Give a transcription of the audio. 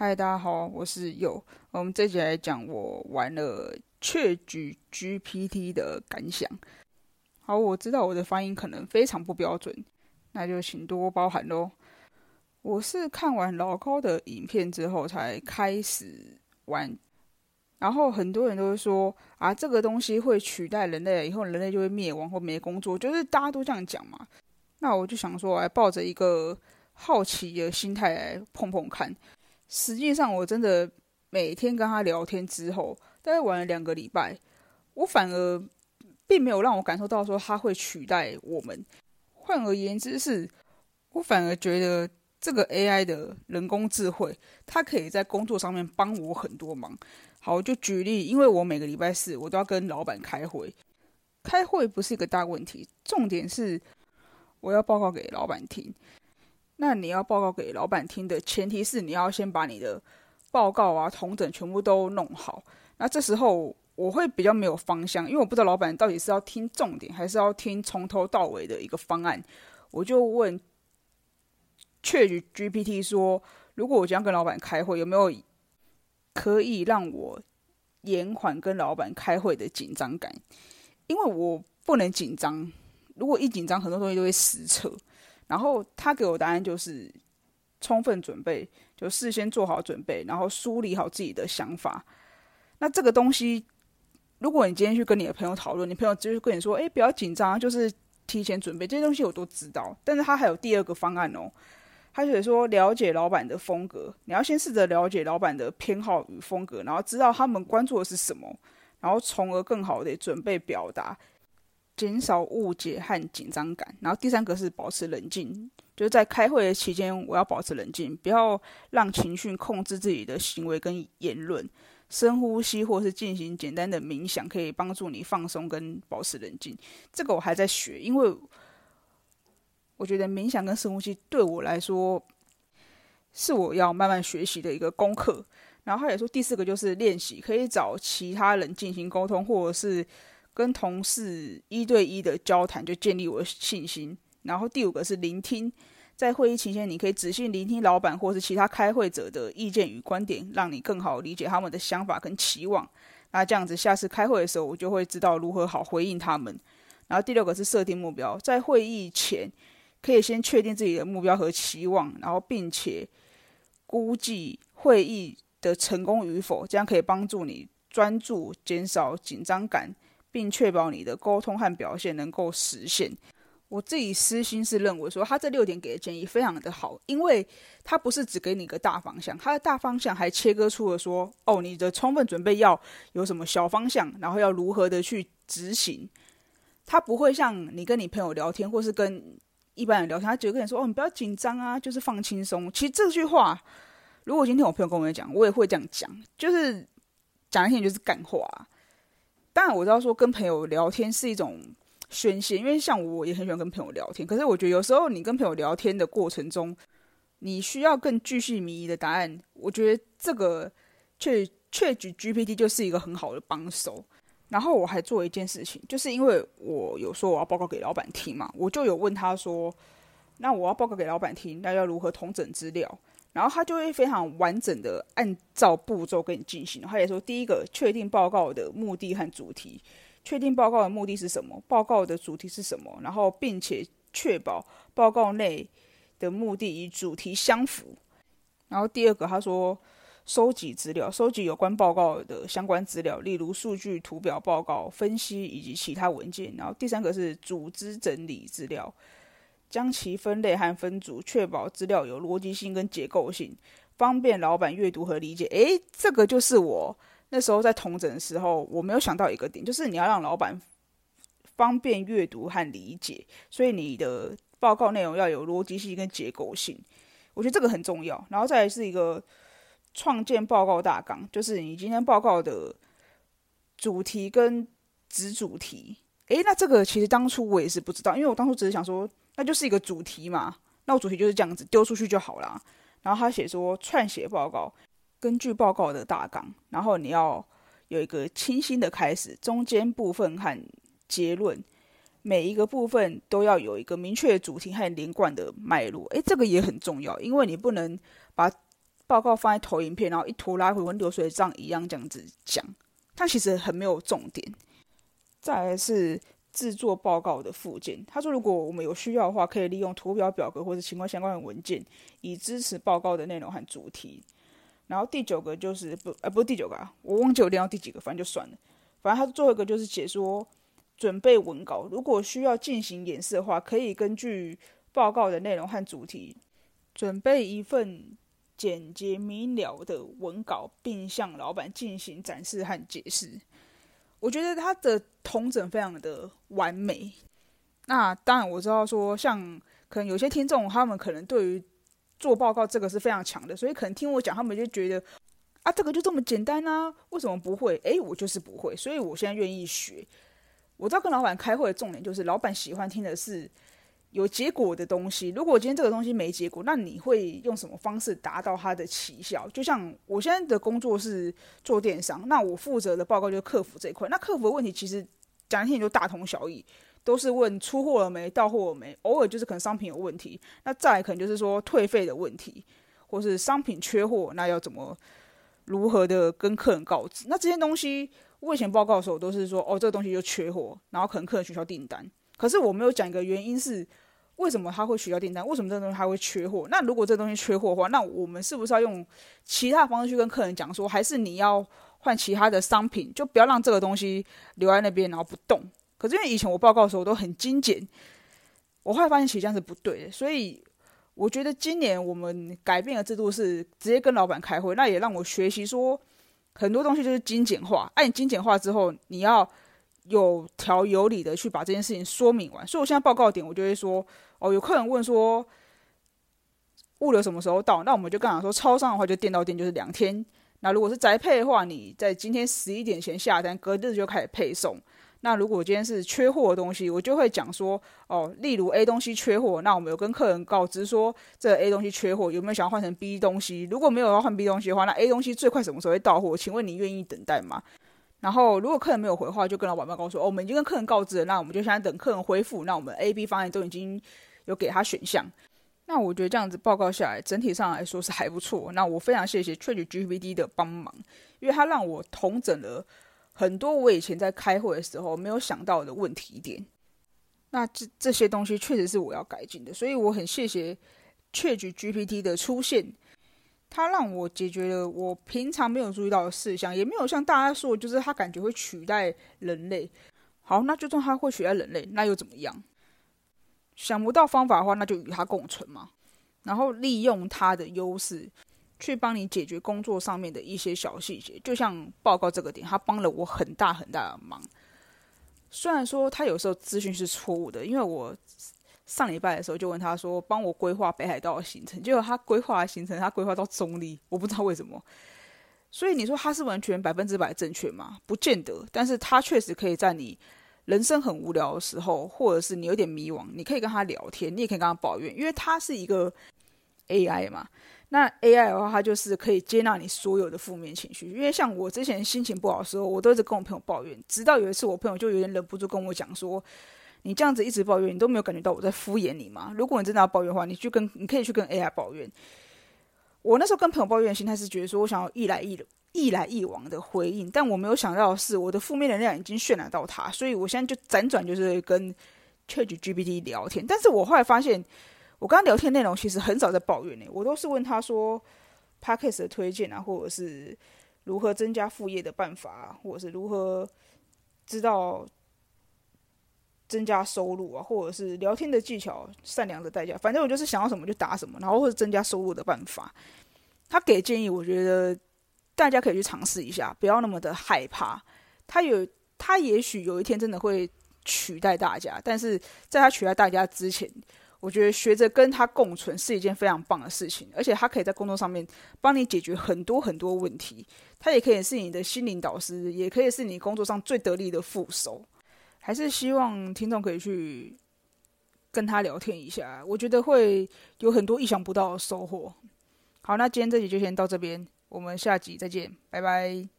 嗨，大家好，我是佑。我们这集来讲我玩了雀举 GPT 的感想。好，我知道我的发音可能非常不标准，那就请多包涵喽。我是看完老高的影片之后才开始玩，然后很多人都会说啊，这个东西会取代人类，以后人类就会灭亡或没工作，就是大家都这样讲嘛。那我就想说，来抱着一个好奇的心态来碰碰看。实际上，我真的每天跟他聊天之后，大概玩了两个礼拜，我反而并没有让我感受到说他会取代我们。换而言之，是我反而觉得这个 AI 的人工智慧，它可以在工作上面帮我很多忙。好，就举例，因为我每个礼拜四我都要跟老板开会，开会不是一个大问题，重点是我要报告给老板听。那你要报告给老板听的前提是你要先把你的报告啊、同整全部都弄好。那这时候我会比较没有方向，因为我不知道老板到底是要听重点，还是要听从头到尾的一个方案。我就问 Chat GPT 说：如果我将跟老板开会，有没有可以让我延缓跟老板开会的紧张感？因为我不能紧张，如果一紧张，很多东西都会失策。然后他给我答案就是充分准备，就事先做好准备，然后梳理好自己的想法。那这个东西，如果你今天去跟你的朋友讨论，你朋友就是跟你说：“哎，不要紧张，就是提前准备这些东西，我都知道。”但是他还有第二个方案哦，他就说了解老板的风格，你要先试着了解老板的偏好与风格，然后知道他们关注的是什么，然后从而更好的准备表达。减少误解和紧张感，然后第三个是保持冷静，就是在开会的期间，我要保持冷静，不要让情绪控制自己的行为跟言论。深呼吸或是进行简单的冥想，可以帮助你放松跟保持冷静。这个我还在学，因为我觉得冥想跟深呼吸对我来说是我要慢慢学习的一个功课。然后他也说，第四个就是练习，可以找其他人进行沟通，或者是。跟同事一对一的交谈，就建立我的信心。然后第五个是聆听，在会议期间，你可以仔细聆听老板或是其他开会者的意见与观点，让你更好理解他们的想法跟期望。那这样子，下次开会的时候，我就会知道如何好回应他们。然后第六个是设定目标，在会议前可以先确定自己的目标和期望，然后并且估计会议的成功与否，这样可以帮助你专注，减少紧张感。并确保你的沟通和表现能够实现。我自己私心是认为说，他这六点给的建议非常的好，因为他不是只给你一个大方向，他的大方向还切割出了说，哦，你的充分准备要有什么小方向，然后要如何的去执行。他不会像你跟你朋友聊天，或是跟一般人聊天，他就跟你说，哦，你不要紧张啊，就是放轻松。其实这句话，如果今天我朋友跟我讲，我也会这样讲，就是讲一些就是干话。当然我知道说跟朋友聊天是一种宣泄，因为像我也很喜欢跟朋友聊天。可是我觉得有时候你跟朋友聊天的过程中，你需要更具细迷的答案。我觉得这个确确举 GPT 就是一个很好的帮手。然后我还做一件事情，就是因为我有说我要报告给老板听嘛，我就有问他说，那我要报告给老板听，那要如何统整资料？然后他就会非常完整的按照步骤跟你进行。他也说，第一个确定报告的目的和主题，确定报告的目的是什么，报告的主题是什么，然后并且确保报告内的目的与主题相符。然后第二个，他说收集资料，收集有关报告的相关资料，例如数据、图表、报告分析以及其他文件。然后第三个是组织整理资料。将其分类和分组，确保资料有逻辑性跟结构性，方便老板阅读和理解。诶，这个就是我那时候在同整的时候，我没有想到一个点，就是你要让老板方便阅读和理解，所以你的报告内容要有逻辑性跟结构性。我觉得这个很重要。然后再来是一个创建报告大纲，就是你今天报告的主题跟子主题。诶，那这个其实当初我也是不知道，因为我当初只是想说。那就是一个主题嘛，那我主题就是这样子丢出去就好了。然后他写说撰写报告，根据报告的大纲，然后你要有一个清新的开始、中间部分和结论，每一个部分都要有一个明确的主题和连贯的脉络。诶，这个也很重要，因为你不能把报告放在投影片，然后一拖拉回跟流水账一样这样子讲，但其实很没有重点。再来是制作报告的附件，他说如果我们有需要的话，可以利用图表、表格或者情况相关的文件，以支持报告的内容和主题。然后第九个就是不，呃，不是第九个啊，我忘记我练到第几个，反正就算了。反正他最后一个就是解说准备文稿，如果需要进行演示的话，可以根据报告的内容和主题，准备一份简洁明了的文稿，并向老板进行展示和解释。我觉得他的同整非常的完美。那当然我知道说，像可能有些听众他们可能对于做报告这个是非常强的，所以可能听我讲，他们就觉得啊，这个就这么简单啊，为什么不会？诶，我就是不会，所以我现在愿意学。我知道跟老板开会的重点就是，老板喜欢听的是有结果的东西。如果今天这个东西没结果，那你会用什么方式达到它的奇效？就像我现在的工作是做电商，那我负责的报告就是客服这一块。那客服的问题其实讲一听就大同小异。都是问出货了没，到货了没，偶尔就是可能商品有问题，那再可能就是说退费的问题，或是商品缺货，那要怎么如何的跟客人告知？那这些东西我以前报告的时候都是说，哦，这个东西就缺货，然后可能客人取消订单。可是我没有讲一个原因是为什么他会取消订单，为什么这东西他会缺货？那如果这东西缺货的话，那我们是不是要用其他方式去跟客人讲说，还是你要换其他的商品，就不要让这个东西留在那边然后不动？可是因为以前我报告的时候都很精简，我后来发现其实这样是不对的，所以我觉得今年我们改变的制度是直接跟老板开会，那也让我学习说很多东西就是精简化。按，精简化之后，你要有条有理的去把这件事情说明完。所以我现在报告点，我就会说，哦，有客人问说物流什么时候到，那我们就跟他说，超商的话就店到店就是两天。那如果是宅配的话，你在今天十一点前下单，隔日就开始配送。那如果今天是缺货的东西，我就会讲说，哦，例如 A 东西缺货，那我们有跟客人告知说，这 A 东西缺货，有没有想要换成 B 东西？如果没有要换 B 东西的话，那 A 东西最快什么时候会到货？请问你愿意等待吗？然后如果客人没有回话，就跟老板报告说，哦，我们已经跟客人告知了，那我们就现在等客人回复。那我们 A、B 方案都已经有给他选项。那我觉得这样子报告下来，整体上来说是还不错。那我非常谢谢 ChatGPT 的帮忙，因为他让我统整了。很多我以前在开会的时候没有想到的问题点，那这这些东西确实是我要改进的，所以我很谢谢 Chat GPT 的出现，它让我解决了我平常没有注意到的事项，也没有像大家说，就是它感觉会取代人类。好，那就算它会取代人类，那又怎么样？想不到方法的话，那就与它共存嘛，然后利用它的优势。去帮你解决工作上面的一些小细节，就像报告这个点，他帮了我很大很大的忙。虽然说他有时候资讯是错误的，因为我上礼拜的时候就问他说，帮我规划北海道的行程，结果他规划的行程他规划到中立，我不知道为什么。所以你说他是完全百分之百正确吗？不见得，但是他确实可以在你人生很无聊的时候，或者是你有点迷惘，你可以跟他聊天，你也可以跟他抱怨，因为他是一个 AI 嘛。那 AI 的话，它就是可以接纳你所有的负面情绪。因为像我之前心情不好的时候，我都一直跟我朋友抱怨，直到有一次我朋友就有点忍不住跟我讲说：“你这样子一直抱怨，你都没有感觉到我在敷衍你吗？如果你真的要抱怨的话，你去跟你可以去跟 AI 抱怨。”我那时候跟朋友抱怨的心态是觉得说我想要一来一一来一往的回应，但我没有想到的是我的负面能量已经渲染到他，所以我现在就辗转就是跟 ChatGPT 聊天。但是我后来发现。我刚刚聊天内容其实很少在抱怨呢，我都是问他说 p a c k a g e 的推荐啊，或者是如何增加副业的办法，或者是如何知道增加收入啊，或者是聊天的技巧、善良的代价，反正我就是想要什么就答什么，然后或者增加收入的办法。他给建议，我觉得大家可以去尝试一下，不要那么的害怕。他有，他也许有一天真的会取代大家，但是在他取代大家之前。我觉得学着跟他共存是一件非常棒的事情，而且他可以在工作上面帮你解决很多很多问题。他也可以是你的心灵导师，也可以是你工作上最得力的副手。还是希望听众可以去跟他聊天一下，我觉得会有很多意想不到的收获。好，那今天这集就先到这边，我们下集再见，拜拜。